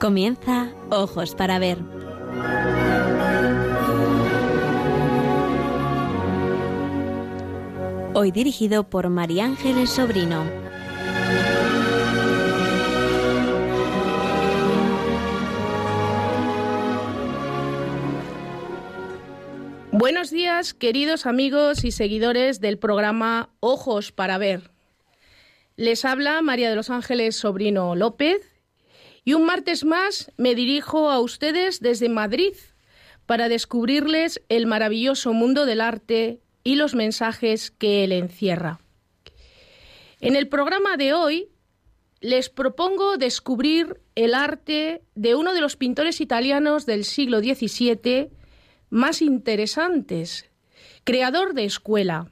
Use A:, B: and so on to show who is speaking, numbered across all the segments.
A: Comienza Ojos para Ver. Hoy dirigido por María Ángeles Sobrino.
B: Buenos días, queridos amigos y seguidores del programa Ojos para Ver. Les habla María de los Ángeles Sobrino López y un martes más me dirijo a ustedes desde Madrid para descubrirles el maravilloso mundo del arte y los mensajes que él encierra. En el programa de hoy les propongo descubrir el arte de uno de los pintores italianos del siglo XVII más interesantes, creador de escuela.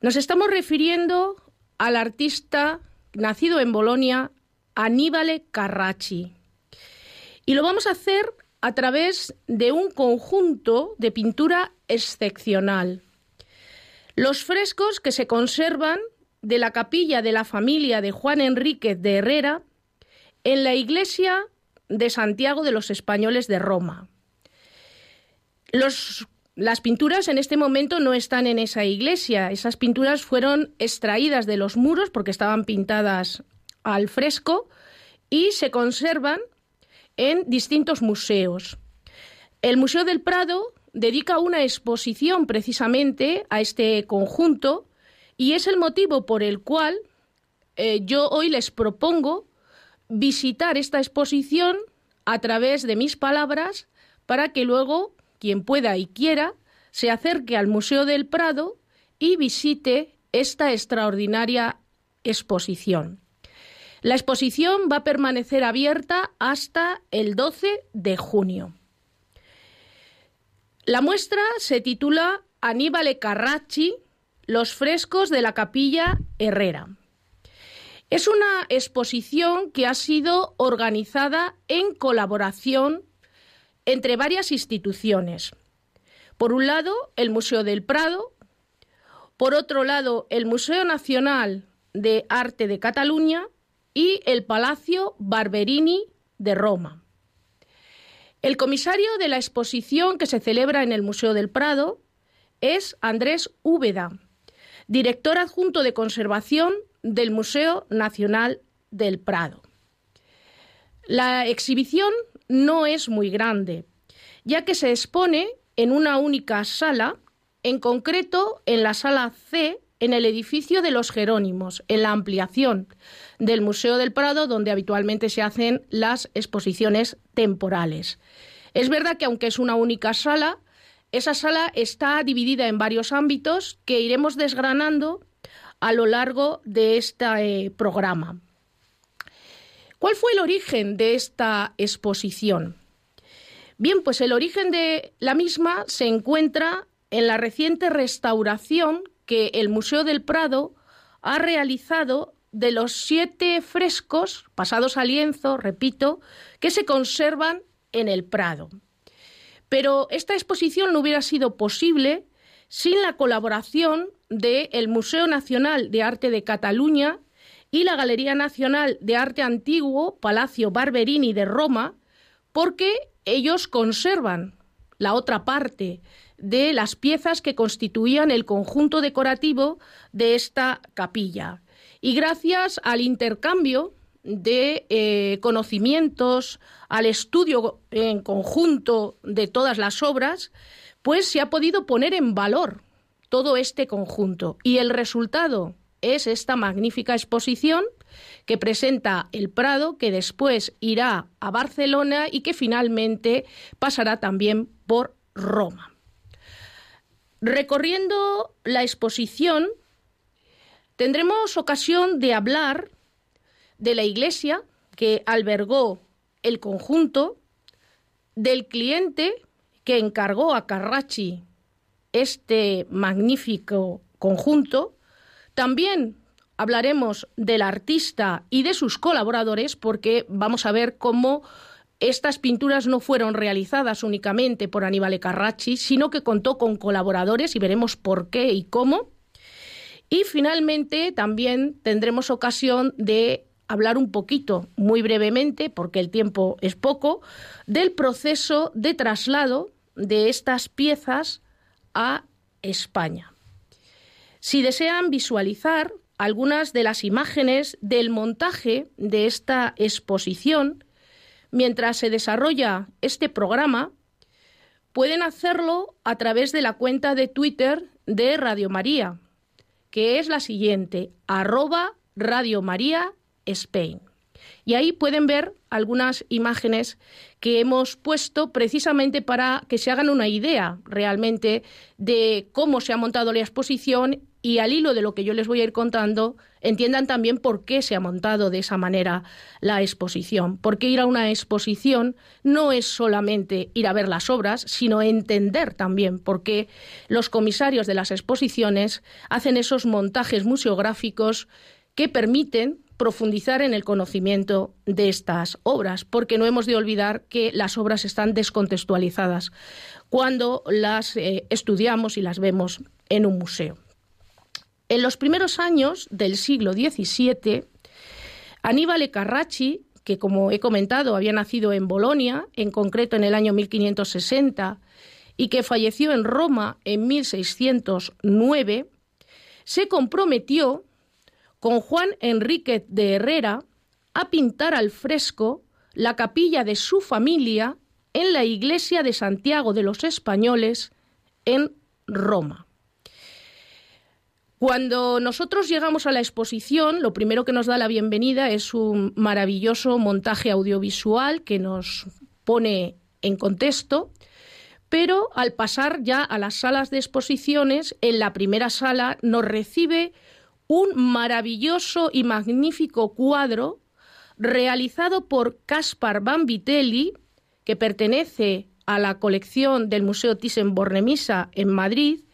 B: Nos estamos refiriendo al artista nacido en Bolonia, Aníbale Carracci. Y lo vamos a hacer a través de un conjunto de pintura excepcional. Los frescos que se conservan de la capilla de la familia de Juan Enríquez de Herrera en la iglesia de Santiago de los Españoles de Roma. las pinturas en este momento no están en esa iglesia. Esas pinturas fueron extraídas de los muros porque estaban pintadas al fresco y se conservan en distintos museos. El Museo del Prado dedica una exposición precisamente a este conjunto y es el motivo por el cual eh, yo hoy les propongo visitar esta exposición a través de mis palabras para que luego quien pueda y quiera se acerque al Museo del Prado y visite esta extraordinaria exposición. La exposición va a permanecer abierta hasta el 12 de junio. La muestra se titula Aníbal Carracci, los frescos de la capilla Herrera. Es una exposición que ha sido organizada en colaboración entre varias instituciones. Por un lado, el Museo del Prado, por otro lado, el Museo Nacional de Arte de Cataluña y el Palacio Barberini de Roma. El comisario de la exposición que se celebra en el Museo del Prado es Andrés Úbeda, director adjunto de conservación del Museo Nacional del Prado. La exhibición no es muy grande, ya que se expone en una única sala, en concreto en la sala C en el edificio de los Jerónimos, en la ampliación del Museo del Prado, donde habitualmente se hacen las exposiciones temporales. Es verdad que aunque es una única sala, esa sala está dividida en varios ámbitos que iremos desgranando a lo largo de este programa. ¿Cuál fue el origen de esta exposición? Bien, pues el origen de la misma se encuentra en la reciente restauración que el Museo del Prado ha realizado de los siete frescos pasados a lienzo, repito, que se conservan en el Prado. Pero esta exposición no hubiera sido posible sin la colaboración del Museo Nacional de Arte de Cataluña y la Galería Nacional de Arte Antiguo Palacio Barberini de Roma, porque ellos conservan la otra parte de las piezas que constituían el conjunto decorativo de esta capilla. Y gracias al intercambio de eh, conocimientos, al estudio en conjunto de todas las obras, pues se ha podido poner en valor todo este conjunto. Y el resultado es esta magnífica exposición que presenta el Prado, que después irá a Barcelona y que finalmente pasará también por Roma. Recorriendo la exposición, tendremos ocasión de hablar de la iglesia que albergó el conjunto, del cliente que encargó a Carracci este magnífico conjunto, también hablaremos del artista y de sus colaboradores porque vamos a ver cómo estas pinturas no fueron realizadas únicamente por Aníbal Carracci, sino que contó con colaboradores y veremos por qué y cómo. Y finalmente también tendremos ocasión de hablar un poquito, muy brevemente, porque el tiempo es poco, del proceso de traslado de estas piezas a España. Si desean visualizar algunas de las imágenes del montaje de esta exposición, mientras se desarrolla este programa, pueden hacerlo a través de la cuenta de Twitter de Radio María, que es la siguiente, arroba Radio María Spain. Y ahí pueden ver algunas imágenes que hemos puesto precisamente para que se hagan una idea realmente de cómo se ha montado la exposición y al hilo de lo que yo les voy a ir contando, entiendan también por qué se ha montado de esa manera la exposición. Porque ir a una exposición no es solamente ir a ver las obras, sino entender también por qué los comisarios de las exposiciones hacen esos montajes museográficos que permiten profundizar en el conocimiento de estas obras, porque no hemos de olvidar que las obras están descontextualizadas cuando las eh, estudiamos y las vemos en un museo. En los primeros años del siglo XVII, Aníbal Carracci, que como he comentado había nacido en Bolonia, en concreto en el año 1560, y que falleció en Roma en 1609, se comprometió con Juan Enrique de Herrera a pintar al fresco la capilla de su familia en la iglesia de Santiago de los Españoles en Roma. Cuando nosotros llegamos a la exposición, lo primero que nos da la bienvenida es un maravilloso montaje audiovisual que nos pone en contexto, pero al pasar ya a las salas de exposiciones, en la primera sala nos recibe un maravilloso y magnífico cuadro realizado por Caspar Van Vitelli, que pertenece a la colección del Museo Thyssen-Bornemisza en Madrid,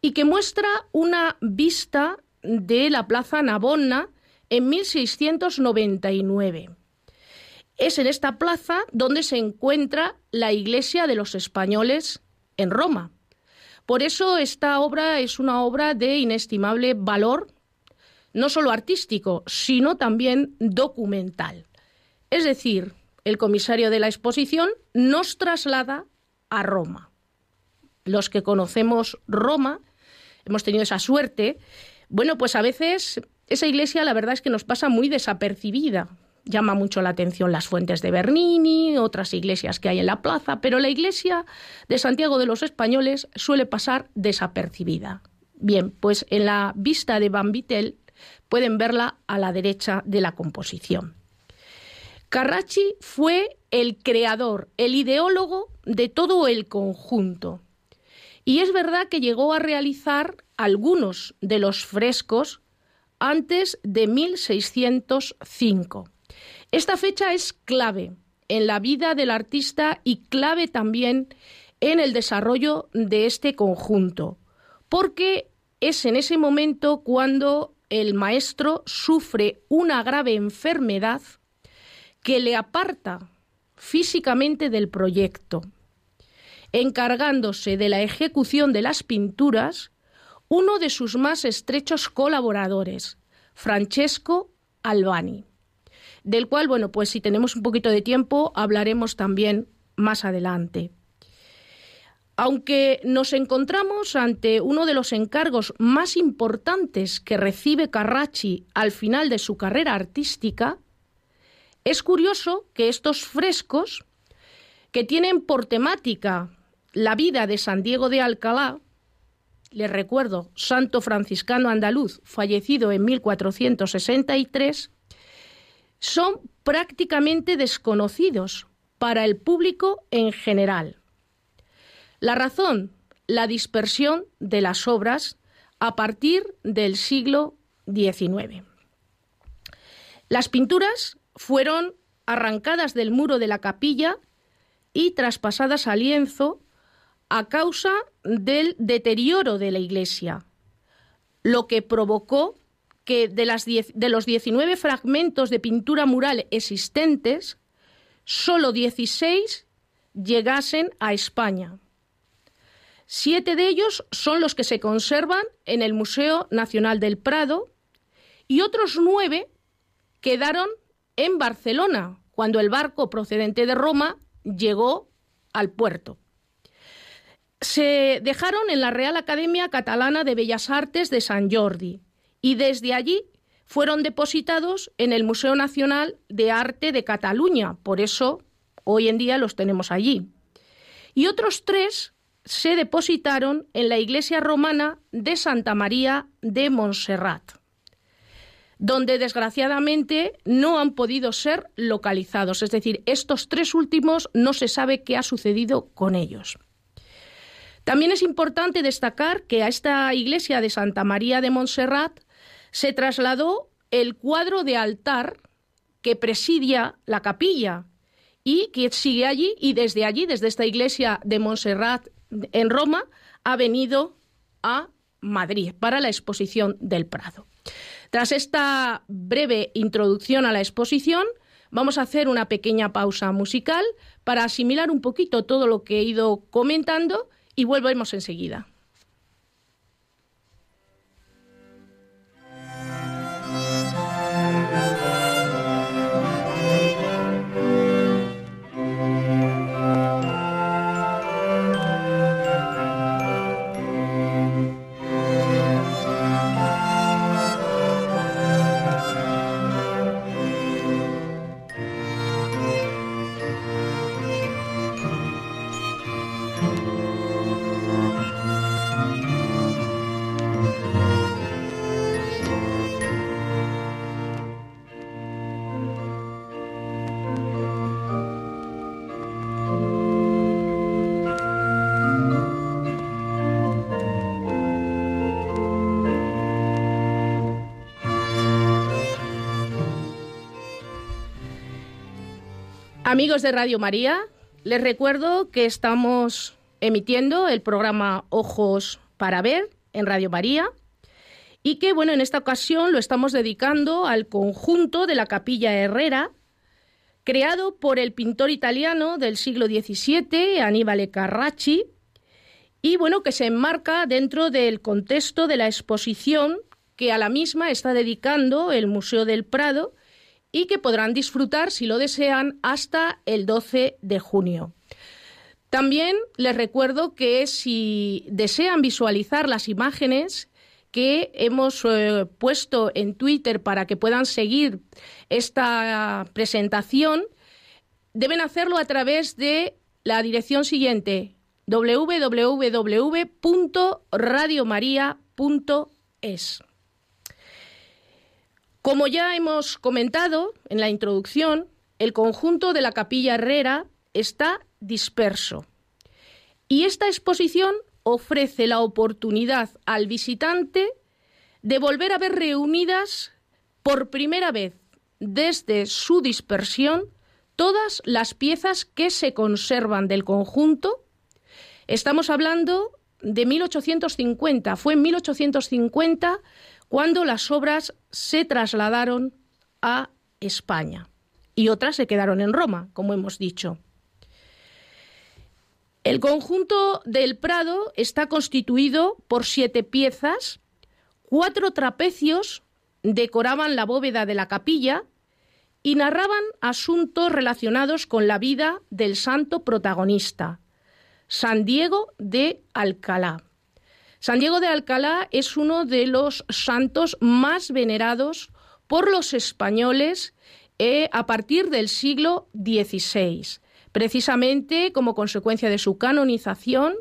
B: y que muestra una vista de la Plaza Navona en 1699. Es en esta plaza donde se encuentra la iglesia de los españoles en Roma. Por eso esta obra es una obra de inestimable valor no solo artístico, sino también documental. Es decir, el comisario de la exposición nos traslada a Roma. Los que conocemos Roma, hemos tenido esa suerte, bueno, pues a veces esa iglesia la verdad es que nos pasa muy desapercibida. Llama mucho la atención las fuentes de Bernini, otras iglesias que hay en la plaza, pero la iglesia de Santiago de los Españoles suele pasar desapercibida. Bien, pues en la vista de Van Vitel Pueden verla a la derecha de la composición. Carracci fue el creador, el ideólogo de todo el conjunto. Y es verdad que llegó a realizar algunos de los frescos antes de 1605. Esta fecha es clave en la vida del artista y clave también en el desarrollo de este conjunto, porque es en ese momento cuando el maestro sufre una grave enfermedad que le aparta físicamente del proyecto, encargándose de la ejecución de las pinturas uno de sus más estrechos colaboradores, Francesco Albani, del cual, bueno, pues si tenemos un poquito de tiempo, hablaremos también más adelante. Aunque nos encontramos ante uno de los encargos más importantes que recibe Carracci al final de su carrera artística, es curioso que estos frescos, que tienen por temática la vida de San Diego de Alcalá, les recuerdo, santo franciscano andaluz, fallecido en 1463, son prácticamente desconocidos para el público en general. La razón, la dispersión de las obras a partir del siglo XIX. Las pinturas fueron arrancadas del muro de la capilla y traspasadas a lienzo a causa del deterioro de la iglesia, lo que provocó que de, de los 19 fragmentos de pintura mural existentes, solo 16 llegasen a España. Siete de ellos son los que se conservan en el Museo Nacional del Prado y otros nueve quedaron en Barcelona, cuando el barco procedente de Roma llegó al puerto. Se dejaron en la Real Academia Catalana de Bellas Artes de San Jordi y desde allí fueron depositados en el Museo Nacional de Arte de Cataluña, por eso hoy en día los tenemos allí. Y otros tres se depositaron en la iglesia romana de Santa María de Montserrat donde desgraciadamente no han podido ser localizados. Es decir, estos tres últimos no se sabe qué ha sucedido con ellos. También es importante destacar que a esta iglesia de Santa María de Montserrat se trasladó el cuadro de altar que presidia la capilla y que sigue allí y desde allí, desde esta iglesia de Montserrat en Roma, ha venido a Madrid para la exposición del Prado. Tras esta breve introducción a la exposición, vamos a hacer una pequeña pausa musical para asimilar un poquito todo lo que he ido comentando y volvemos enseguida. Amigos de Radio María, les recuerdo que estamos emitiendo el programa Ojos para Ver en Radio María y que, bueno, en esta ocasión lo estamos dedicando al conjunto de la Capilla Herrera, creado por el pintor italiano del siglo XVII, Aníbal Carracci, y bueno, que se enmarca dentro del contexto de la exposición que a la misma está dedicando el Museo del Prado y que podrán disfrutar, si lo desean, hasta el 12 de junio. También les recuerdo que si desean visualizar las imágenes que hemos eh, puesto en Twitter para que puedan seguir esta presentación, deben hacerlo a través de la dirección siguiente www.radiomaria.es. Como ya hemos comentado en la introducción, el conjunto de la capilla herrera está disperso. Y esta exposición ofrece la oportunidad al visitante de volver a ver reunidas por primera vez desde su dispersión todas las piezas que se conservan del conjunto. Estamos hablando de 1850. Fue en 1850 cuando las obras se trasladaron a España y otras se quedaron en Roma, como hemos dicho. El conjunto del Prado está constituido por siete piezas, cuatro trapecios decoraban la bóveda de la capilla y narraban asuntos relacionados con la vida del santo protagonista, San Diego de Alcalá. San Diego de Alcalá es uno de los santos más venerados por los españoles eh, a partir del siglo XVI, precisamente como consecuencia de su canonización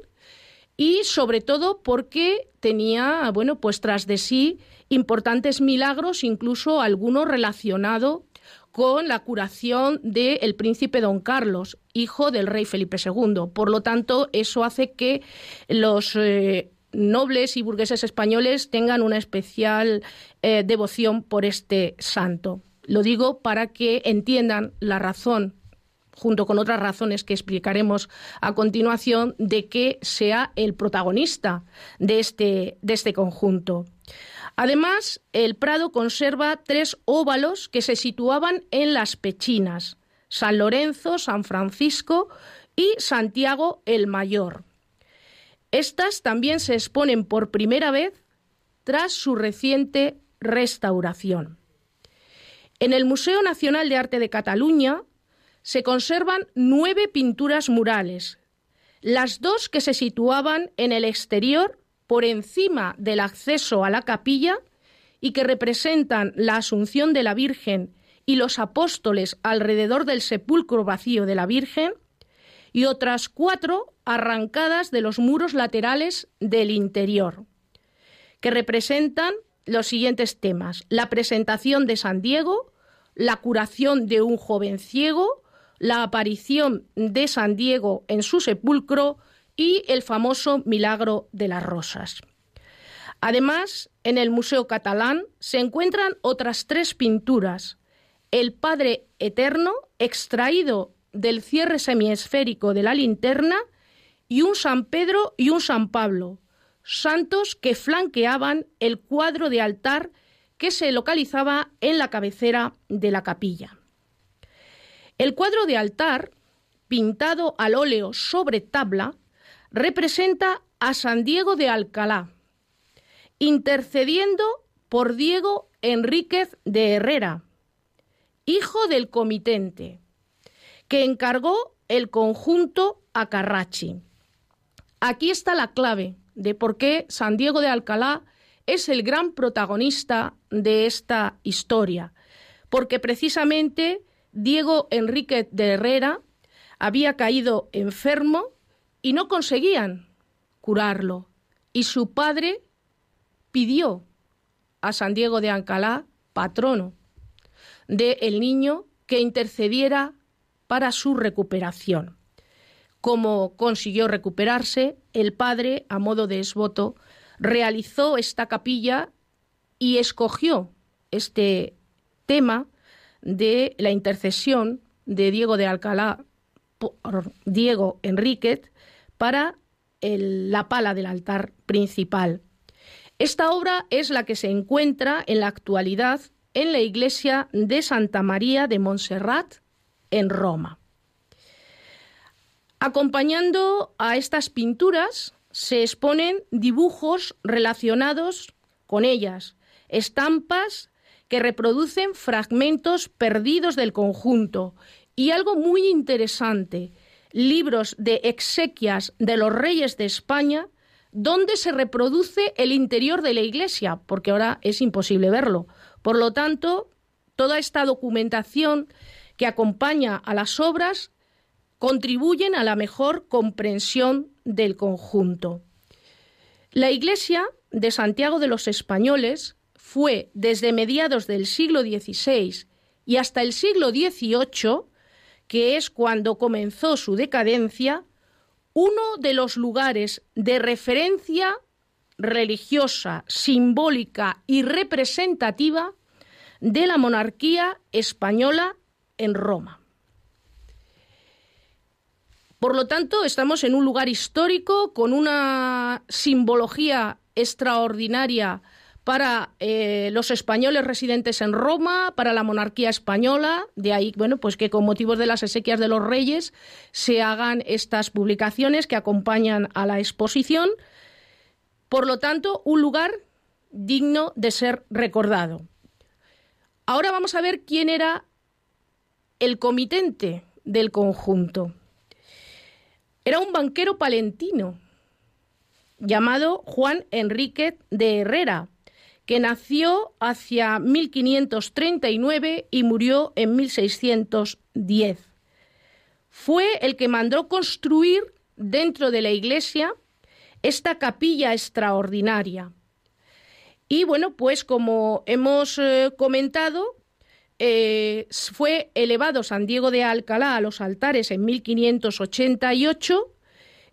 B: y sobre todo porque tenía, bueno, pues tras de sí importantes milagros, incluso alguno relacionado con la curación del príncipe don Carlos, hijo del rey Felipe II. Por lo tanto, eso hace que los eh, nobles y burgueses españoles tengan una especial eh, devoción por este santo. Lo digo para que entiendan la razón junto con otras razones que explicaremos a continuación, de que sea el protagonista de este, de este conjunto. Además, el Prado conserva tres óvalos que se situaban en las Pechinas, San Lorenzo, San Francisco y Santiago el Mayor. Estas también se exponen por primera vez tras su reciente restauración. En el Museo Nacional de Arte de Cataluña se conservan nueve pinturas murales, las dos que se situaban en el exterior por encima del acceso a la capilla y que representan la Asunción de la Virgen y los apóstoles alrededor del sepulcro vacío de la Virgen, y otras cuatro arrancadas de los muros laterales del interior, que representan los siguientes temas. La presentación de San Diego, la curación de un joven ciego, la aparición de San Diego en su sepulcro y el famoso milagro de las rosas. Además, en el Museo Catalán se encuentran otras tres pinturas. El Padre Eterno, extraído del cierre semiesférico de la linterna, y un San Pedro y un San Pablo, santos que flanqueaban el cuadro de altar que se localizaba en la cabecera de la capilla. El cuadro de altar, pintado al óleo sobre tabla, representa a San Diego de Alcalá, intercediendo por Diego Enríquez de Herrera, hijo del comitente, que encargó el conjunto a Carrachi. Aquí está la clave de por qué San Diego de Alcalá es el gran protagonista de esta historia, porque precisamente Diego Enrique de Herrera había caído enfermo y no conseguían curarlo. Y su padre pidió a San Diego de Ancalá, patrono de el niño, que intercediera para su recuperación. Como consiguió recuperarse, el padre, a modo de esvoto, realizó esta capilla y escogió este tema de la intercesión de Diego de Alcalá por Diego Enríquez para la pala del altar principal. Esta obra es la que se encuentra en la actualidad en la iglesia de Santa María de Montserrat en Roma. Acompañando a estas pinturas se exponen dibujos relacionados con ellas, estampas que reproducen fragmentos perdidos del conjunto y algo muy interesante, libros de exequias de los reyes de España, donde se reproduce el interior de la iglesia, porque ahora es imposible verlo. Por lo tanto, toda esta documentación que acompaña a las obras contribuyen a la mejor comprensión del conjunto. La iglesia de Santiago de los Españoles fue desde mediados del siglo XVI y hasta el siglo XVIII, que es cuando comenzó su decadencia, uno de los lugares de referencia religiosa, simbólica y representativa de la monarquía española en Roma. Por lo tanto, estamos en un lugar histórico con una simbología extraordinaria para eh, los españoles residentes en Roma, para la monarquía española, de ahí, bueno, pues que con motivos de las exequias de los reyes se hagan estas publicaciones que acompañan a la exposición. Por lo tanto, un lugar digno de ser recordado. Ahora vamos a ver quién era el comitente del conjunto. Era un banquero palentino llamado Juan Enrique de Herrera, que nació hacia 1539 y murió en 1610. Fue el que mandó construir dentro de la iglesia esta capilla extraordinaria. Y bueno, pues como hemos eh, comentado, eh, fue elevado San Diego de Alcalá a los altares en 1588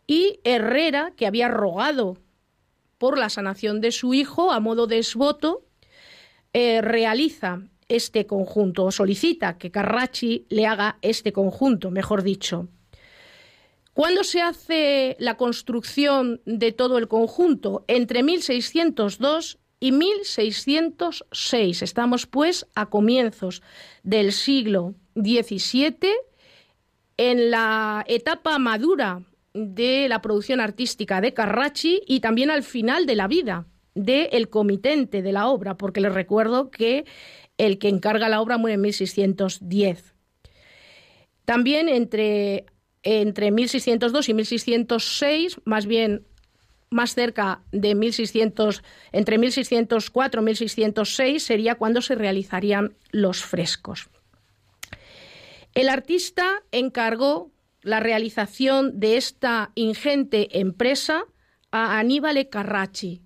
B: y Herrera, que había rogado por la sanación de su hijo a modo de eh, realiza este conjunto o solicita que Carracci le haga este conjunto, mejor dicho. ¿Cuándo se hace la construcción de todo el conjunto? Entre 1602 y 1606. Estamos pues a comienzos del siglo XVII, en la etapa madura de la producción artística de Carracci y también al final de la vida del comitente de la obra, porque les recuerdo que el que encarga la obra muere en 1610. También entre, entre 1602 y 1606, más bien más cerca de 1600, entre 1604 y 1606 sería cuando se realizarían los frescos. El artista encargó la realización de esta ingente empresa a Aníbal Carracci.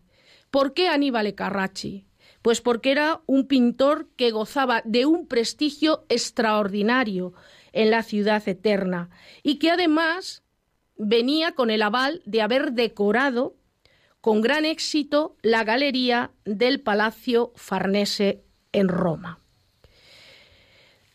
B: ¿Por qué Aníbal Carracci? Pues porque era un pintor que gozaba de un prestigio extraordinario en la ciudad eterna y que además venía con el aval de haber decorado con gran éxito la galería del Palacio Farnese en Roma.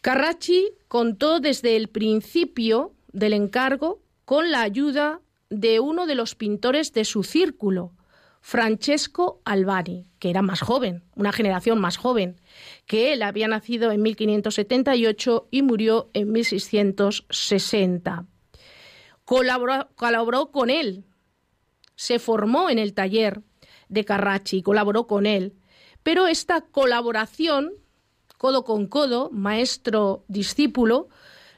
B: Carracci contó desde el principio del encargo con la ayuda de uno de los pintores de su círculo, Francesco Albani, que era más joven, una generación más joven, que él había nacido en 1578 y murió en 1660. Colaboró, colaboró con él, se formó en el taller de Carracci, colaboró con él, pero esta colaboración, codo con codo, maestro-discípulo,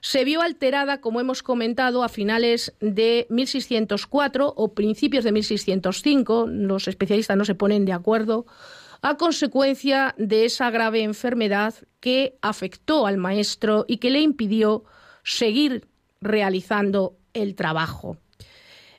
B: se vio alterada, como hemos comentado, a finales de 1604 o principios de 1605, los especialistas no se ponen de acuerdo, a consecuencia de esa grave enfermedad que afectó al maestro y que le impidió seguir realizando el trabajo.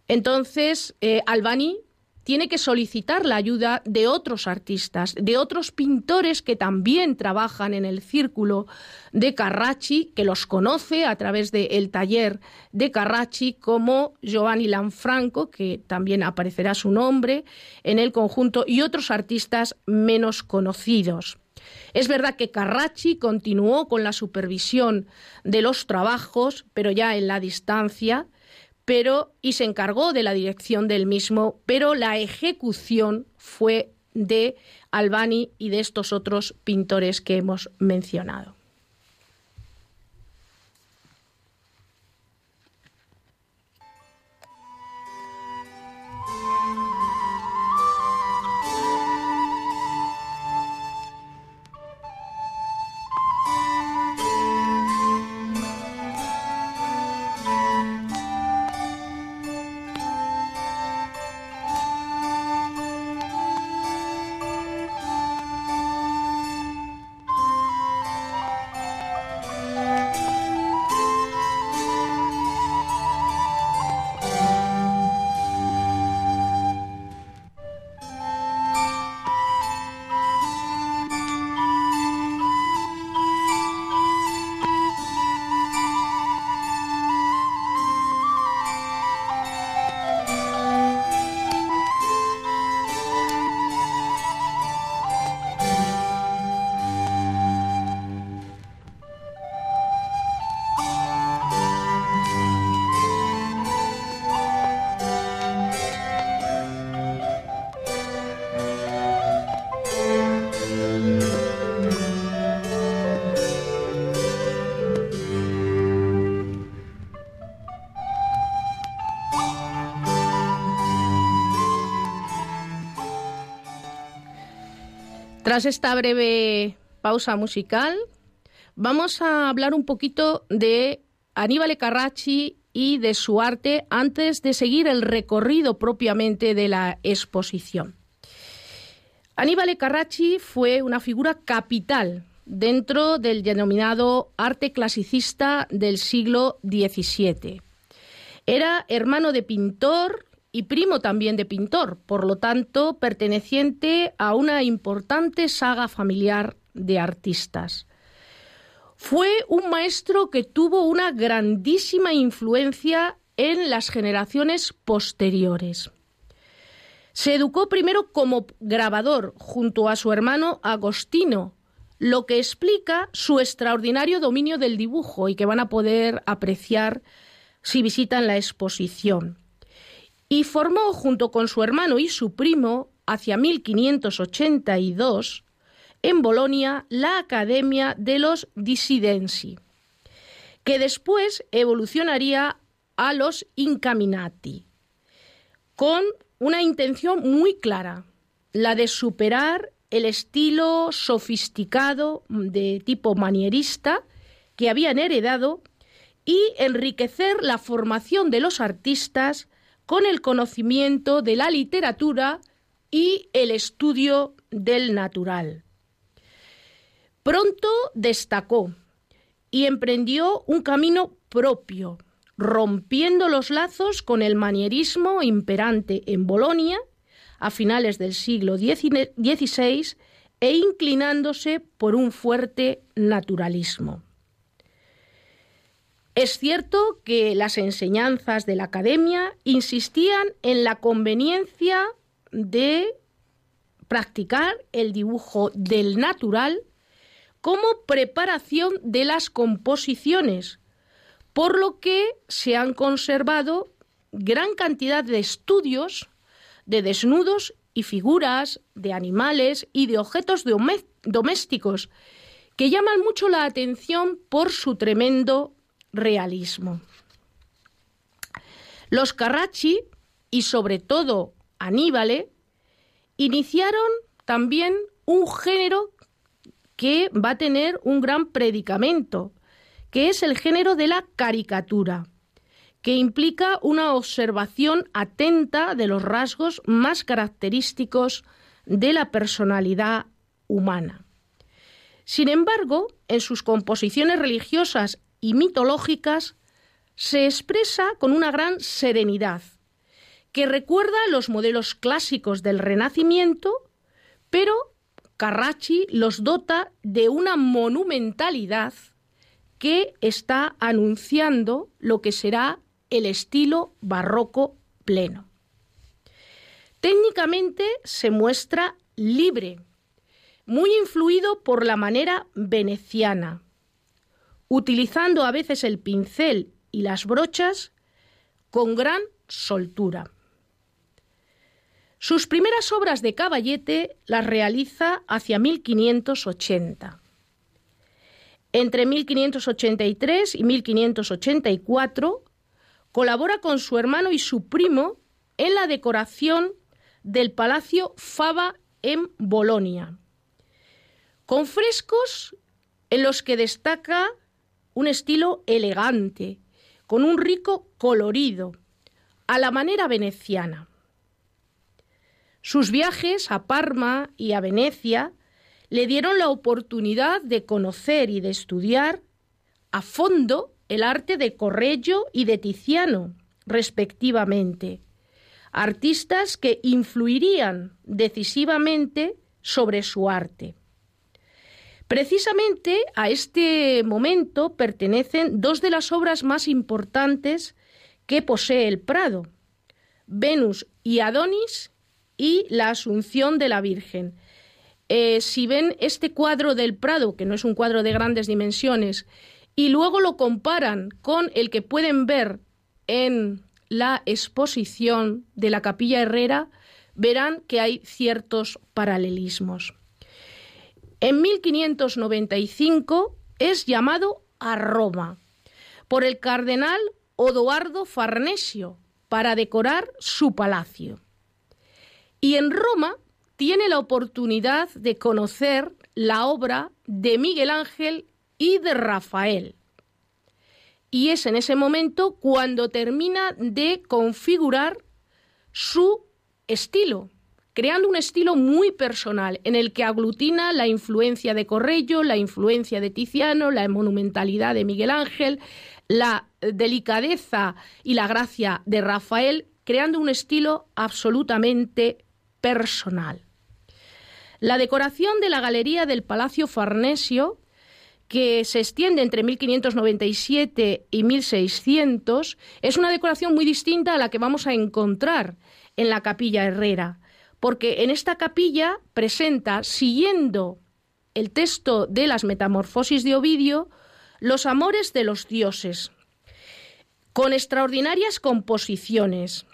B: Entonces, eh, Albani tiene que solicitar la ayuda de otros artistas, de otros pintores que también trabajan en el círculo de Carracci, que los conoce a través del taller de Carracci, como Giovanni Lanfranco, que también aparecerá su nombre en el conjunto, y otros artistas menos conocidos. Es verdad que Carracci continuó con la supervisión de los trabajos, pero ya en la distancia, pero y se encargó de la dirección del mismo, pero la ejecución fue de Albani y de estos otros pintores que hemos mencionado. Tras esta breve pausa musical, vamos a hablar un poquito de Aníbal Carracci y de su arte antes de seguir el recorrido propiamente de la exposición. Aníbal Carracci fue una figura capital dentro del denominado arte clasicista del siglo XVII. Era hermano de pintor y primo también de pintor, por lo tanto perteneciente a una importante saga familiar de artistas. Fue un maestro que tuvo una grandísima influencia en las generaciones posteriores. Se educó primero como grabador junto a su hermano Agostino, lo que explica su extraordinario dominio del dibujo y que van a poder apreciar si visitan la exposición y formó junto con su hermano y su primo, hacia 1582, en Bolonia la Academia de los Disidensi, que después evolucionaría a los Incaminati, con una intención muy clara, la de superar el estilo sofisticado de tipo manierista que habían heredado y enriquecer la formación de los artistas con el conocimiento de la literatura y el estudio del natural. Pronto destacó y emprendió un camino propio, rompiendo los lazos con el manierismo imperante en Bolonia a finales del siglo XVI e inclinándose por un fuerte naturalismo. Es cierto que las enseñanzas de la academia insistían en la conveniencia de practicar el dibujo del natural como preparación de las composiciones, por lo que se han conservado gran cantidad de estudios de desnudos y figuras, de animales y de objetos domésticos, que llaman mucho la atención por su tremendo realismo. Los Carracci y sobre todo Aníbale iniciaron también un género que va a tener un gran predicamento, que es el género de la caricatura, que implica una observación atenta de los rasgos más característicos de la personalidad humana. Sin embargo, en sus composiciones religiosas y mitológicas se expresa con una gran serenidad, que recuerda los modelos clásicos del Renacimiento, pero Carracci los dota de una monumentalidad que está anunciando lo que será el estilo barroco pleno. Técnicamente se muestra libre, muy influido por la manera veneciana, utilizando a veces el pincel y las brochas con gran soltura. Sus primeras obras de caballete las realiza hacia 1580. Entre 1583 y 1584 colabora con su hermano y su primo en la decoración del Palacio Fava en Bolonia, con frescos en los que destaca un estilo elegante, con un rico colorido, a la manera veneciana. Sus viajes a Parma y a Venecia le dieron la oportunidad de conocer y de estudiar a fondo el arte de Correggio y de Tiziano, respectivamente, artistas que influirían decisivamente sobre su arte. Precisamente a este momento pertenecen dos de las obras más importantes que posee el Prado, Venus y Adonis y la Asunción de la Virgen. Eh, si ven este cuadro del Prado, que no es un cuadro de grandes dimensiones, y luego lo comparan con el que pueden ver en la exposición de la Capilla Herrera, verán que hay ciertos paralelismos. En 1595 es llamado a Roma por el cardenal Odoardo Farnesio para decorar su palacio. Y en Roma tiene la oportunidad de conocer la obra de Miguel Ángel y de Rafael. Y es en ese momento cuando termina de configurar su estilo, creando un estilo muy personal en el que aglutina la influencia de Corrello, la influencia de Tiziano, la monumentalidad de Miguel Ángel, la delicadeza y la gracia de Rafael, creando un estilo absolutamente personal. La decoración de la galería del Palacio Farnesio, que se extiende entre 1597 y 1600, es una decoración muy distinta a la que vamos a encontrar en la capilla Herrera porque en esta capilla presenta, siguiendo el texto de las Metamorfosis de Ovidio, los amores de los dioses, con extraordinarias composiciones.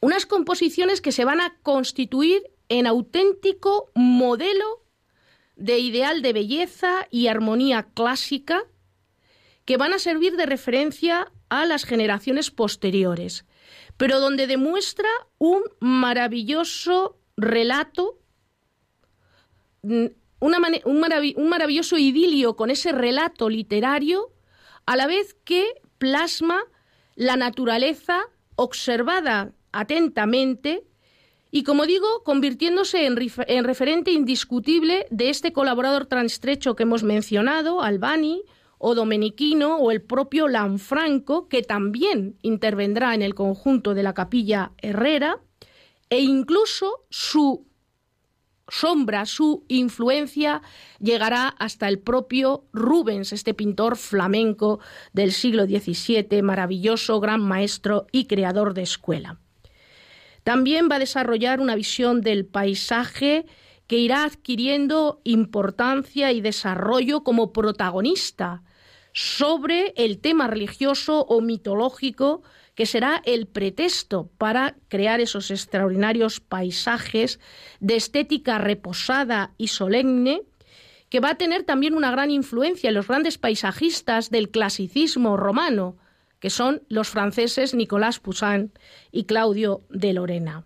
B: Unas composiciones que se van a constituir en auténtico modelo de ideal de belleza y armonía clásica que van a servir de referencia a las generaciones posteriores pero donde demuestra un maravilloso relato mm, un maravilloso idilio con ese relato literario, a la vez que plasma la naturaleza observada atentamente y, como digo, convirtiéndose en, referente indiscutible de este colaborador tan estrecho que hemos mencionado, Albani, o Domenichino, o el propio Lanfranco, que también intervendrá en el conjunto de la capilla Herrera, e incluso su sombra, su influencia llegará hasta el propio Rubens, este pintor flamenco del siglo XVII, maravilloso gran maestro y creador de escuela. También va a desarrollar una visión del paisaje que irá adquiriendo importancia y desarrollo como protagonista sobre el tema religioso o mitológico que será el pretexto para crear esos extraordinarios paisajes de estética reposada y solemne que va a tener también una gran influencia en los grandes paisajistas del clasicismo romano, que son los franceses Nicolas Poussin y Claudio de Lorena.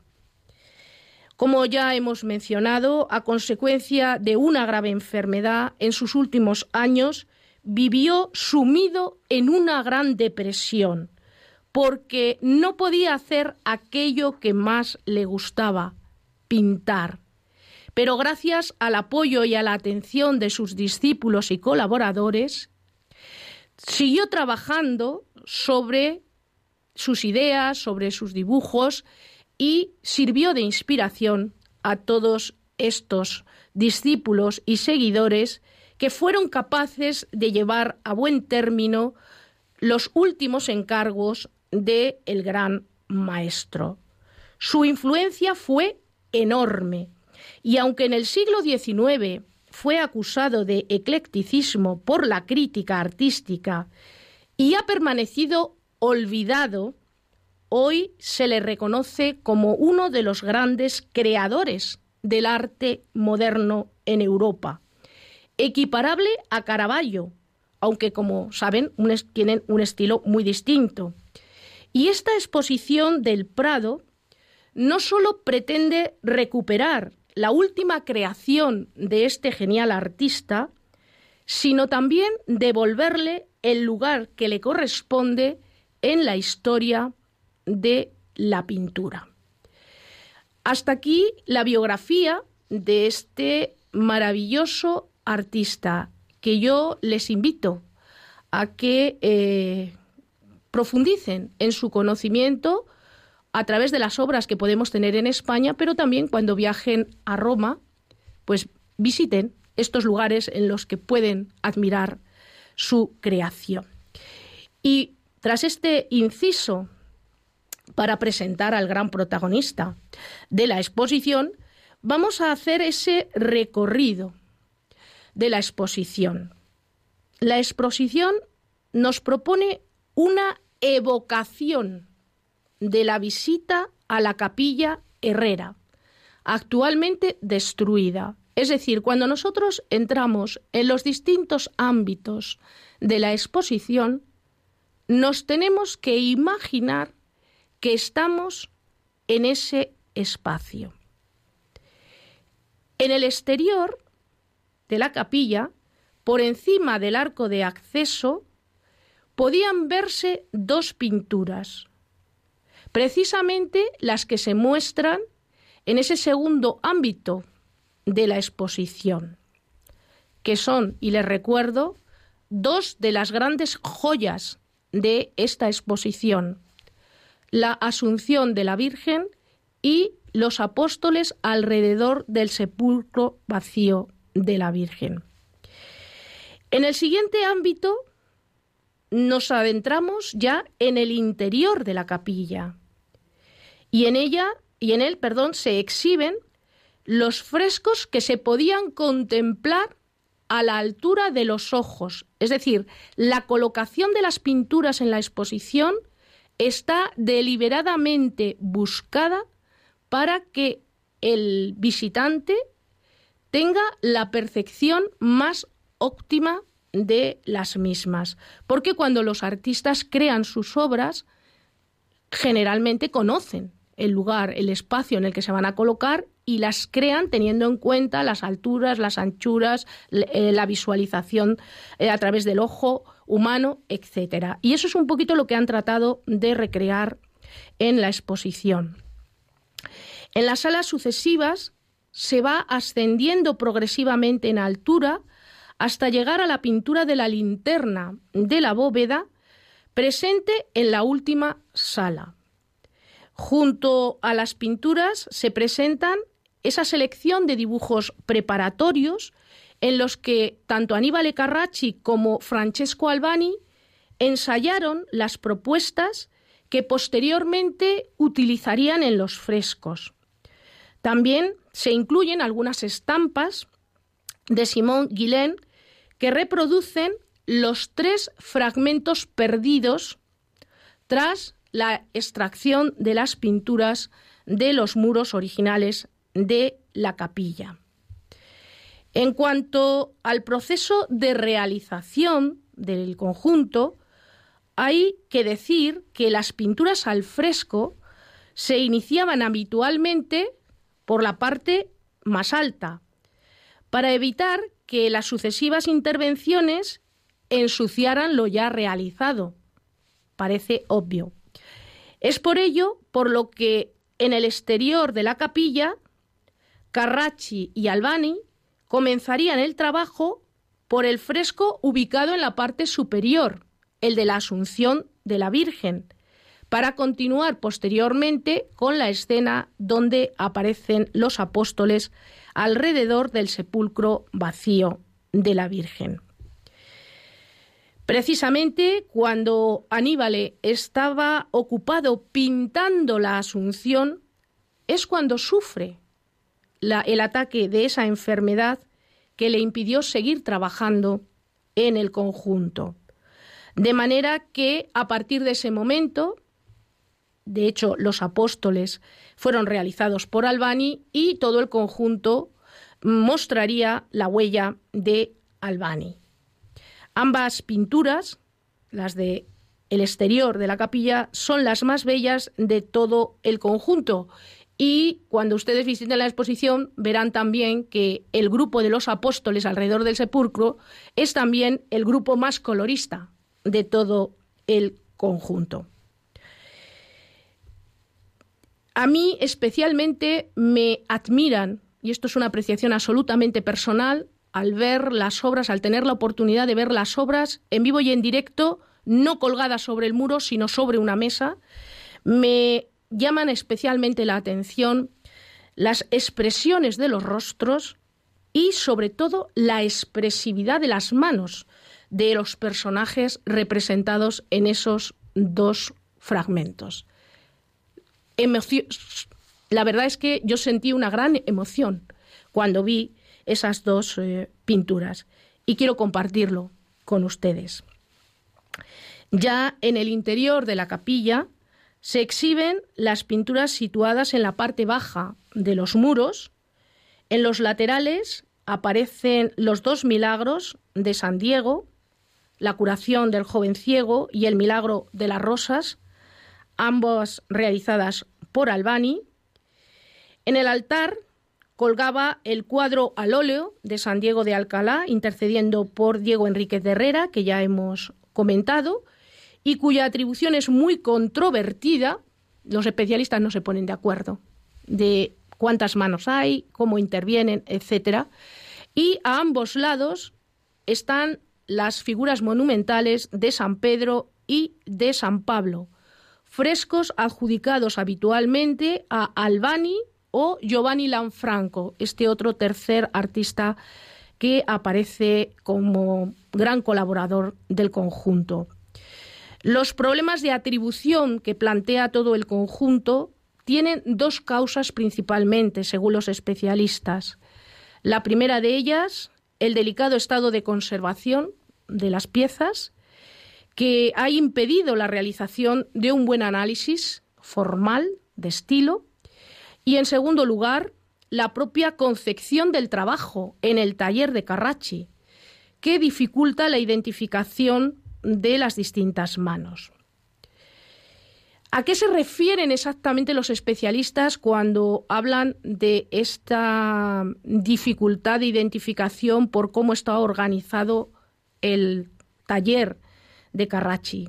B: Como ya hemos mencionado, a consecuencia de una grave enfermedad, en sus últimos años vivió sumido en una gran depresión, porque no podía hacer aquello que más le gustaba, pintar. Pero gracias al apoyo y a la atención de sus discípulos y colaboradores, siguió trabajando sobre sus ideas, sobre sus dibujos y sirvió de inspiración a todos estos discípulos y seguidores que fueron capaces de llevar a buen término los últimos encargos del el gran maestro. Su influencia fue enorme y aunque en el siglo XIX fue acusado de eclecticismo por la crítica artística y ha permanecido olvidado, hoy se le reconoce como uno de los grandes creadores del arte moderno en Europa, equiparable a Caravaggio, aunque como saben tienen un estilo muy distinto. Y esta exposición del Prado no solo pretende recuperar la última creación de este genial artista, sino también devolverle el lugar que le corresponde en la historia de la pintura. Hasta aquí la biografía de este maravilloso artista que yo les invito a que eh, profundicen en su conocimiento a través de las obras que podemos tener en España, pero también cuando viajen a Roma, pues visiten estos lugares en los que pueden admirar su creación. Y tras este inciso para presentar al gran protagonista de la exposición, vamos a hacer ese recorrido de la exposición. La exposición nos propone una evocación de la visita a la capilla Herrera, actualmente destruida. Es decir, cuando nosotros entramos en los distintos ámbitos de la exposición, nos tenemos que imaginar que estamos en ese espacio. En el exterior de la capilla, por encima del arco de acceso, podían verse dos pinturas, precisamente las que se muestran en ese segundo ámbito de la exposición, que son, y les recuerdo, dos de las grandes joyas de esta exposición, la Asunción de la Virgen y los apóstoles alrededor del sepulcro vacío de la Virgen. En el siguiente ámbito nos adentramos ya en el interior de la capilla y en ella y en él, perdón, se exhiben los frescos que se podían contemplar a la altura de los ojos, es decir, la colocación de las pinturas en la exposición está deliberadamente buscada para que el visitante tenga la percepción más óptima de las mismas. Porque cuando los artistas crean sus obras, generalmente conocen el lugar, el espacio en el que se van a colocar y las crean teniendo en cuenta las alturas, las anchuras, eh, la visualización eh, a través del ojo humano, etcétera. Y eso es un poquito lo que han tratado de recrear en la exposición. En las salas sucesivas se va ascendiendo progresivamente en altura hasta llegar a la pintura de la linterna de la bóveda presente en la última sala. Junto a las pinturas se presentan esa selección de dibujos preparatorios en los que tanto Aníbal Carracci como Francesco Albani ensayaron las propuestas que posteriormente utilizarían en los frescos. También se incluyen algunas estampas de Simón Guillain que reproducen los tres fragmentos perdidos tras la extracción de las pinturas de los muros originales de la capilla. En cuanto al proceso de realización del conjunto, hay que decir que las pinturas al fresco se iniciaban habitualmente por la parte más alta, para evitar que las sucesivas intervenciones ensuciaran lo ya realizado. Parece obvio. Es por ello por lo que en el exterior de la capilla, Carracci y Albani comenzarían el trabajo por el fresco ubicado en la parte superior, el de la Asunción de la Virgen, para continuar posteriormente con la escena donde aparecen los apóstoles alrededor del sepulcro vacío de la Virgen. Precisamente cuando Aníbal estaba ocupado pintando la Asunción, es cuando sufre el ataque de esa enfermedad que le impidió seguir trabajando en el conjunto. De manera que a partir de ese momento, de hecho los apóstoles fueron realizados por Albani y todo el conjunto mostraría la huella de Albani. Ambas pinturas, las de el exterior de la capilla, son las más bellas de todo el conjunto. Y cuando ustedes visiten la exposición verán también que el grupo de los apóstoles alrededor del sepulcro es también el grupo más colorista de todo el conjunto. A mí especialmente me admiran, y esto es una apreciación absolutamente personal, al ver las obras, al tener la oportunidad de ver las obras en vivo y en directo, no colgadas sobre el muro, sino sobre una mesa, me llaman especialmente la atención las expresiones de los rostros y sobre todo la expresividad de las manos de los personajes representados en esos dos fragmentos. La verdad es que yo sentí una gran emoción cuando vi esas dos eh, pinturas y quiero compartirlo con ustedes. Ya en el interior de la capilla se exhiben las pinturas situadas en la parte baja de los muros. En los laterales aparecen los dos milagros de San Diego, la curación del joven ciego y el milagro de las rosas, ambas realizadas por Albani. En el altar colgaba el cuadro al óleo de San Diego de Alcalá, intercediendo por Diego Enríquez de Herrera, que ya hemos comentado, y cuya atribución es muy controvertida. Los especialistas no se ponen de acuerdo de cuántas manos hay, cómo intervienen, etc. Y a ambos lados están las figuras monumentales de San Pedro y de San Pablo, frescos adjudicados habitualmente a Albani, o Giovanni Lanfranco, este otro tercer artista que aparece como gran colaborador del conjunto. Los problemas de atribución que plantea todo el conjunto tienen dos causas principalmente, según los especialistas. La primera de ellas, el delicado estado de conservación de las piezas, que ha impedido la realización de un buen análisis formal de estilo y en segundo lugar, la propia concepción del trabajo en el taller de Carracci, que dificulta la identificación de las distintas manos. ¿A qué se refieren exactamente los especialistas cuando hablan de esta dificultad de identificación por cómo está organizado el taller de Carracci?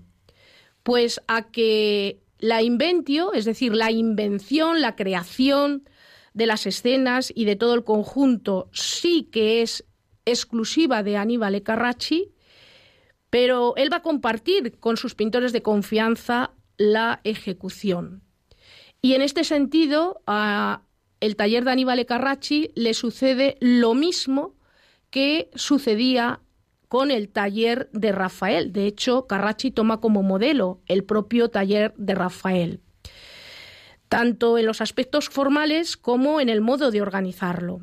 B: Pues a que la inventio, es decir, la invención, la creación de las escenas y de todo el conjunto sí que es exclusiva de Aníbal Carracci, pero él va a compartir con sus pintores de confianza la ejecución. Y en este sentido, a el taller de Aníbal Carracci le sucede lo mismo que sucedía con el taller de Rafael. De hecho, Carracci toma como modelo el propio taller de Rafael, tanto en los aspectos formales como en el modo de organizarlo,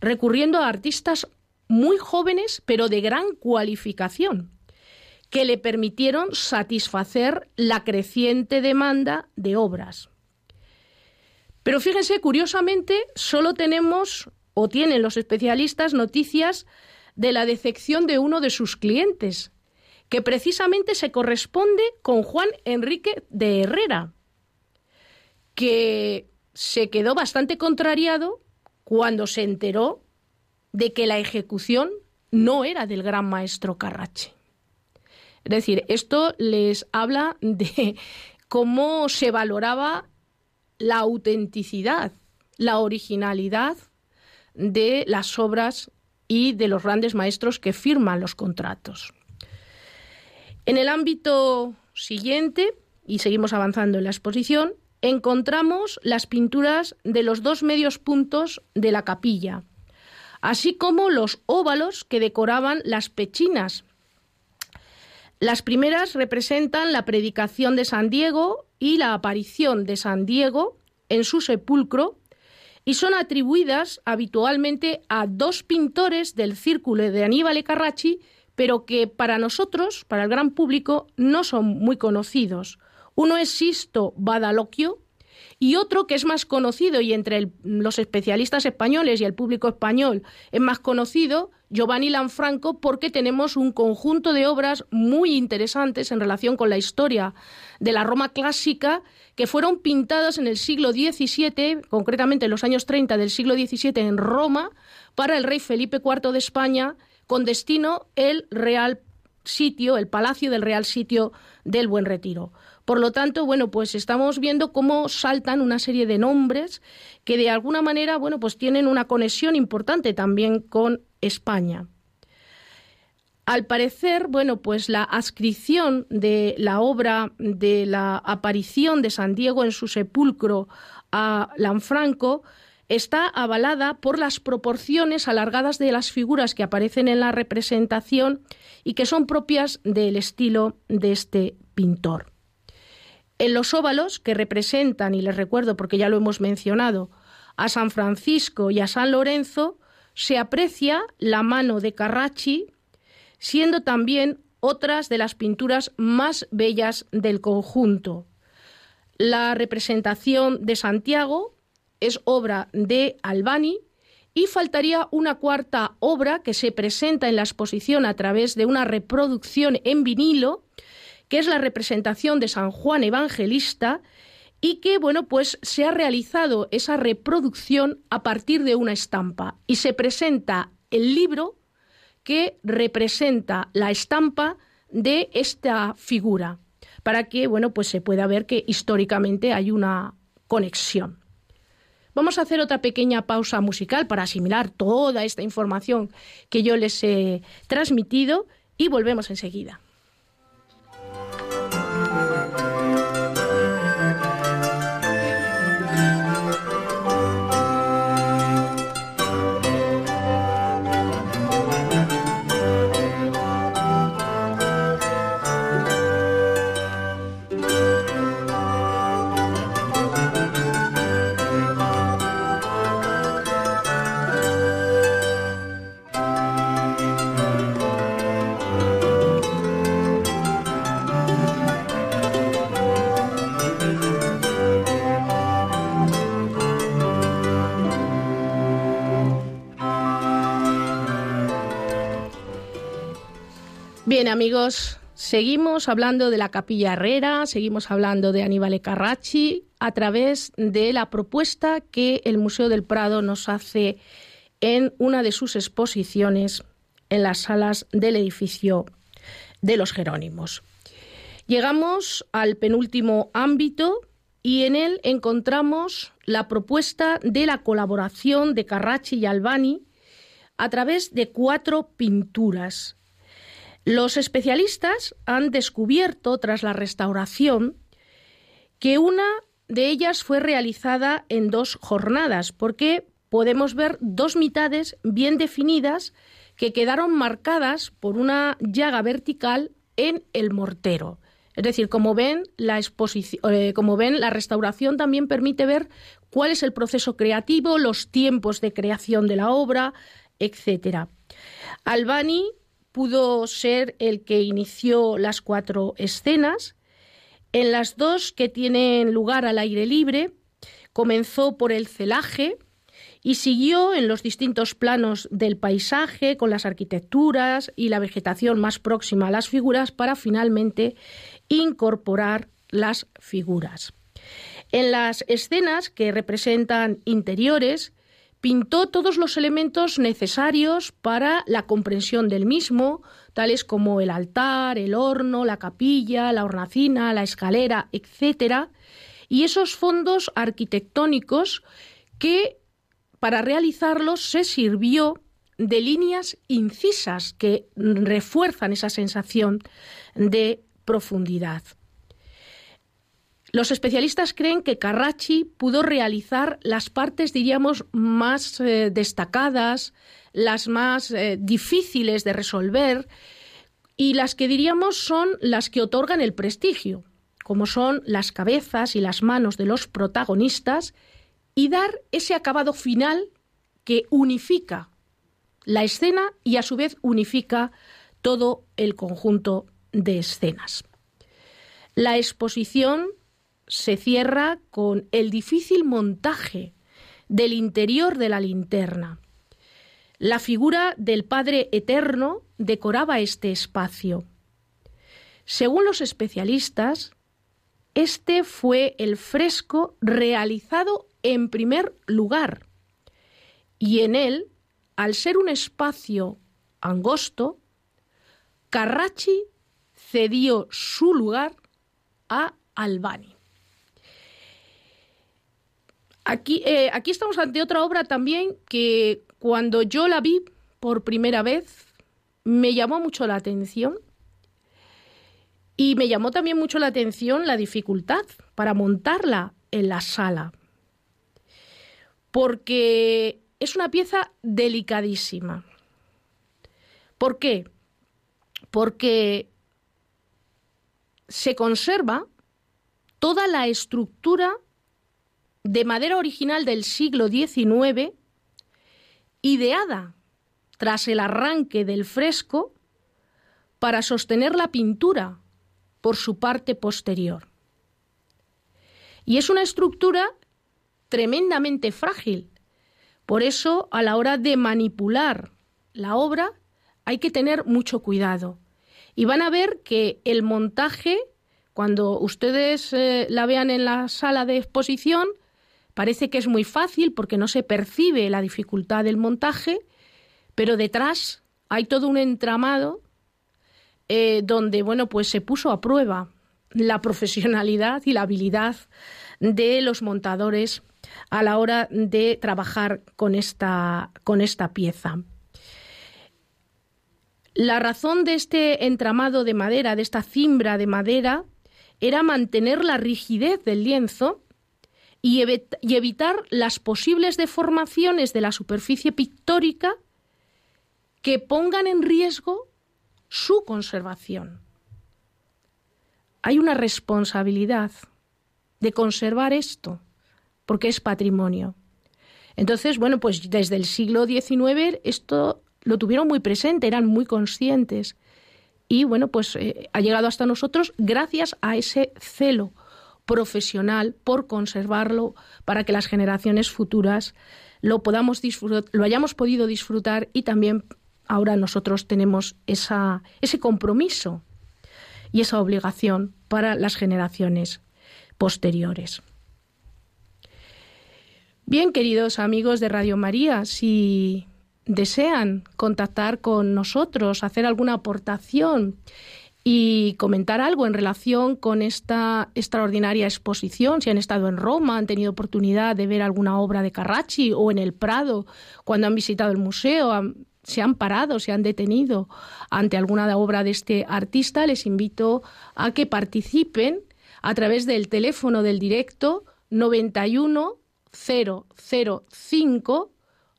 B: recurriendo a artistas muy jóvenes pero de gran cualificación, que le permitieron satisfacer la creciente demanda de obras. Pero fíjense, curiosamente, solo tenemos o tienen los especialistas noticias de la decepción de uno de sus clientes, que precisamente se corresponde con Juan Enrique de Herrera, que se quedó bastante contrariado cuando se enteró de que la ejecución no era del gran maestro Carrache. Es decir, esto les habla de cómo se valoraba la autenticidad, la originalidad de las obras y de los grandes maestros que firman los contratos. En el ámbito siguiente, y seguimos avanzando en la exposición, encontramos las pinturas de los dos medios puntos de la capilla, así como los óvalos que decoraban las pechinas. Las primeras representan la predicación de San Diego y la aparición de San Diego en su sepulcro y son atribuidas habitualmente a dos pintores del círculo de Aníbal Carracci, pero que para nosotros, para el gran público, no son muy conocidos. Uno es Sisto Badalocchio y otro que es más conocido y entre los especialistas españoles y el público español es más conocido, Giovanni Lanfranco, porque tenemos un conjunto de obras muy interesantes en relación con la historia de la Roma clásica que fueron pintadas en el siglo XVII, concretamente en los años 30 del siglo XVII en Roma, para el rey Felipe IV de España, con destino el Real Sitio, el Palacio del Real Sitio del Buen Retiro. Por lo tanto, bueno, pues estamos viendo cómo saltan una serie de nombres que de alguna manera, bueno, pues tienen una conexión importante también con España. Al parecer, bueno, pues la adscripción de la obra de la aparición de San Diego en su sepulcro a Lanfranco está avalada por las proporciones alargadas de las figuras que aparecen en la representación y que son propias del estilo de este pintor. En los óvalos que representan, y les recuerdo porque ya lo hemos mencionado, a San Francisco y a San Lorenzo, se aprecia la mano de Carracci siendo también otras de las pinturas más bellas del conjunto. La representación de Santiago es obra de Albani y faltaría una cuarta obra que se presenta en la exposición a través de una reproducción en vinilo, que es la representación de San Juan Evangelista y que bueno, pues se ha realizado esa reproducción a partir de una estampa y se presenta el libro que representa la estampa de esta figura, para que bueno, pues se pueda ver que históricamente hay una conexión. Vamos a hacer otra pequeña pausa musical para asimilar toda esta información que yo les he transmitido y volvemos enseguida. Bien, amigos, Seguimos hablando de la Capilla Herrera, seguimos hablando de Aníbal Carracci a través de la propuesta que el Museo del Prado nos hace en una de sus exposiciones en las salas del edificio de los Jerónimos. Llegamos al penúltimo ámbito y en él encontramos la propuesta de la colaboración de Carracci y Albani a través de cuatro pinturas los especialistas han descubierto, tras la restauración, que una de ellas fue realizada en dos jornadas, porque podemos ver dos mitades bien definidas que quedaron marcadas por una llaga vertical en el mortero. Es decir, como ven, la eh, como ven, la restauración también permite ver cuál es el proceso creativo, los tiempos de creación de la obra, etc. Albani pudo ser el que inició las cuatro escenas. En las dos que tienen lugar al aire libre, comenzó por el celaje y siguió en los distintos planos del paisaje, con las arquitecturas y la vegetación más próxima a las figuras, para finalmente incorporar las figuras. En las escenas que representan interiores, pintó todos los elementos necesarios para la comprensión del mismo, tales como el altar, el horno, la capilla, la hornacina, la escalera, etc. Y esos fondos arquitectónicos que para realizarlos se sirvió de líneas incisas que refuerzan esa sensación de profundidad. Los especialistas creen que Carracci pudo realizar las partes, diríamos, más eh, destacadas, las más eh, difíciles de resolver y las que diríamos son las que otorgan el prestigio, como son las cabezas y las manos de los protagonistas, y dar ese acabado final que unifica la escena y a su vez unifica todo el conjunto de escenas. La exposición se cierra con el difícil montaje del interior de la linterna. La figura del Padre Eterno decoraba este espacio. Según los especialistas, este fue el fresco realizado en primer lugar y en él, al ser un espacio angosto, Carracci cedió su lugar a Albani. Aquí, eh, aquí estamos ante otra obra también que cuando yo la vi por primera vez me llamó mucho la atención y me llamó también mucho la atención la dificultad para montarla en la sala, porque es una pieza delicadísima. ¿Por qué? Porque se conserva toda la estructura de madera original del siglo XIX, ideada tras el arranque del fresco para sostener la pintura por su parte posterior. Y es una estructura tremendamente frágil. Por eso, a la hora de manipular la obra, hay que tener mucho cuidado. Y van a ver que el montaje, cuando ustedes eh, la vean en la sala de exposición, Parece que es muy fácil porque no se percibe la dificultad del montaje, pero detrás hay todo un entramado eh, donde, bueno, pues se puso a prueba la profesionalidad y la habilidad de los montadores a la hora de trabajar con esta, con esta pieza. La razón de este entramado de madera, de esta cimbra de madera, era mantener la rigidez del lienzo y, evitar las posibles deformaciones de la superficie pictórica que pongan en riesgo su conservación. Hay una responsabilidad de conservar esto, porque es patrimonio. Entonces, bueno, pues desde el siglo XIX esto lo tuvieron muy presente, eran muy conscientes. Y bueno, pues eh, ha llegado hasta nosotros gracias a ese celo profesional por conservarlo para que las generaciones futuras lo podamos lo hayamos podido disfrutar y también ahora nosotros tenemos esa, ese compromiso. y esa obligación para las generaciones posteriores. Bien, queridos amigos de Radio María, si desean contactar con nosotros, hacer alguna aportación y comentar algo en relación con esta extraordinaria exposición, si han estado en Roma, han tenido oportunidad de ver alguna obra de Carracci o en el Prado, cuando han visitado el museo, se han parado, se han detenido ante alguna obra de este artista, les invito a que participen a través del teléfono del directo 91 005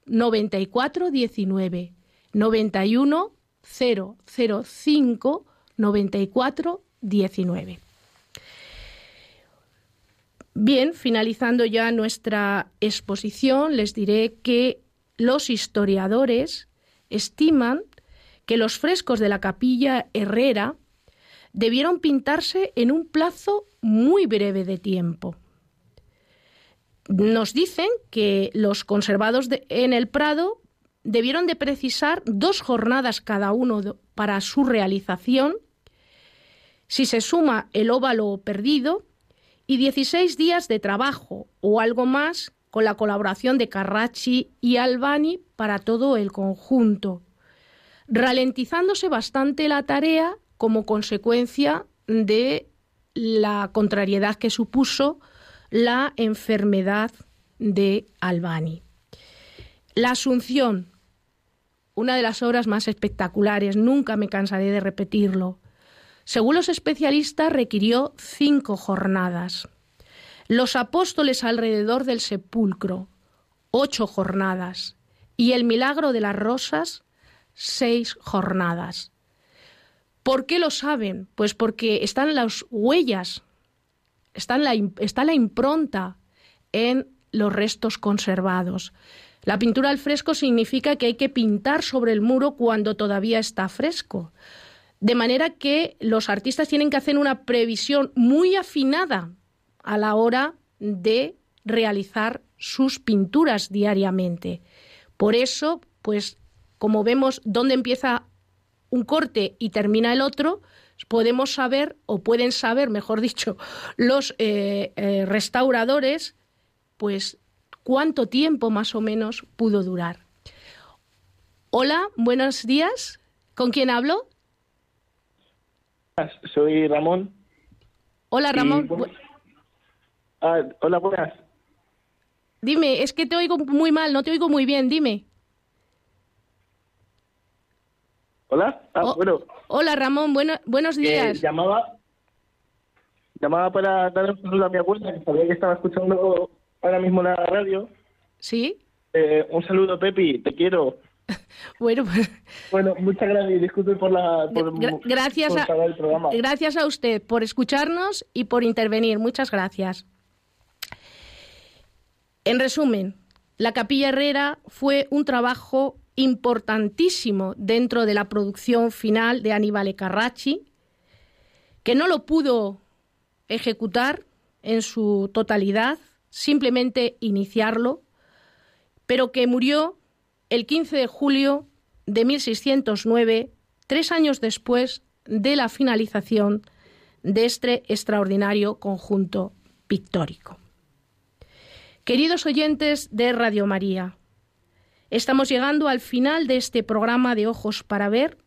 B: 9419 91 005 9419. Bien, finalizando ya nuestra exposición, les diré que los historiadores estiman que los frescos de la capilla Herrera debieron pintarse en un plazo muy breve de tiempo. Nos dicen que los conservados en el Prado debieron de precisar dos jornadas cada uno para su realización, si se suma el óvalo perdido, y 16 días de trabajo o algo más con la colaboración de Carracci y Albani para todo el conjunto, ralentizándose bastante la tarea como consecuencia de la contrariedad que supuso la enfermedad de Albani. La Asunción, una de las obras más espectaculares, nunca me cansaré de repetirlo. Según los especialistas, requirió cinco jornadas. Los apóstoles alrededor del sepulcro, ocho jornadas. Y el milagro de las rosas, seis jornadas. ¿Por qué lo saben? Pues porque están las huellas está la, está la impronta en los restos conservados. La pintura al fresco significa que hay que pintar sobre el muro cuando todavía está fresco. De manera que los artistas tienen que hacer una previsión muy afinada a la hora de realizar sus pinturas diariamente. Por eso, pues como vemos dónde empieza un corte y termina el otro, podemos saber, o pueden saber, mejor dicho, los eh, eh, restauradores, pues cuánto tiempo más o menos pudo durar. Hola, buenos días. ¿Con quién hablo?
C: Soy Ramón.
B: Hola, Ramón.
C: Ah, hola, buenas.
B: Dime, es que te oigo muy mal, no te oigo muy bien, dime.
C: Hola. Ah, oh, bueno.
B: Hola Ramón, bueno, buenos días.
C: llamaba, llamaba para dar un saludo a mi abuela, que sabía que estaba escuchando ahora mismo la radio.
B: ¿Sí?
C: Eh, un saludo, Pepi, te quiero.
B: bueno, pues...
C: bueno, muchas gracias. Disculpe por la
B: gracias a, el programa. Gracias a usted por escucharnos y por intervenir. Muchas gracias. En resumen, la Capilla Herrera fue un trabajo importantísimo dentro de la producción final de Aníbal Carracci, que no lo pudo ejecutar en su totalidad, simplemente iniciarlo, pero que murió el 15 de julio de 1609, tres años después de la finalización de este extraordinario conjunto pictórico. Queridos oyentes de Radio María, Estamos llegando al final de este programa de Ojos para Ver,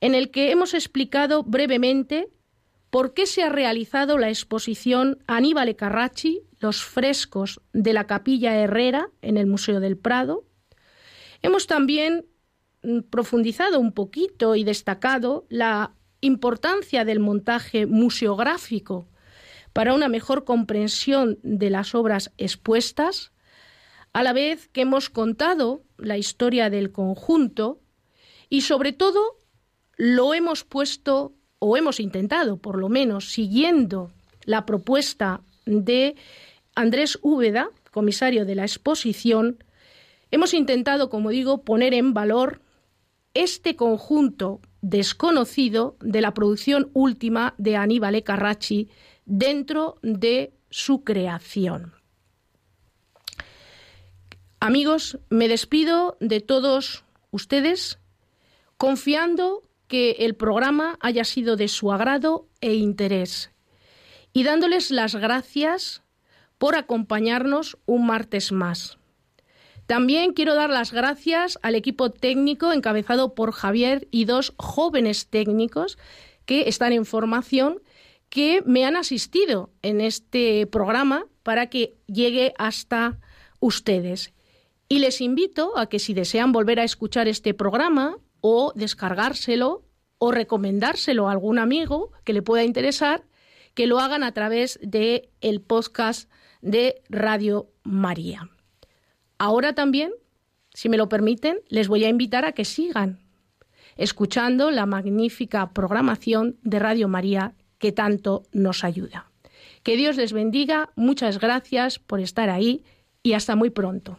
B: en el que hemos explicado brevemente por qué se ha realizado la exposición Aníbal Carracci, los frescos de la Capilla Herrera en el Museo del Prado. Hemos también mm, profundizado un poquito y destacado la importancia del montaje museográfico para una mejor comprensión de las obras expuestas a la vez que hemos contado la historia del conjunto y sobre todo lo hemos puesto o hemos intentado, por lo menos, siguiendo la propuesta de Andrés Úbeda, comisario de la exposición, hemos intentado, como digo, poner en valor este conjunto desconocido de la producción última de Aníbal Carracci dentro de su creación. Amigos, me despido de todos ustedes confiando que el programa haya sido de su agrado e interés y dándoles las gracias por acompañarnos un martes más. También quiero dar las gracias al equipo técnico encabezado por Javier y dos jóvenes técnicos que están en formación que me han asistido en este programa para que llegue hasta ustedes. Y les invito a que si desean volver a escuchar este programa o descargárselo o recomendárselo a algún amigo que le pueda interesar, que lo hagan a través de el podcast de Radio María. Ahora también, si me lo permiten, les voy a invitar a que sigan escuchando la magnífica programación de Radio María que tanto nos ayuda. Que Dios les bendiga, muchas gracias por estar ahí y hasta muy pronto.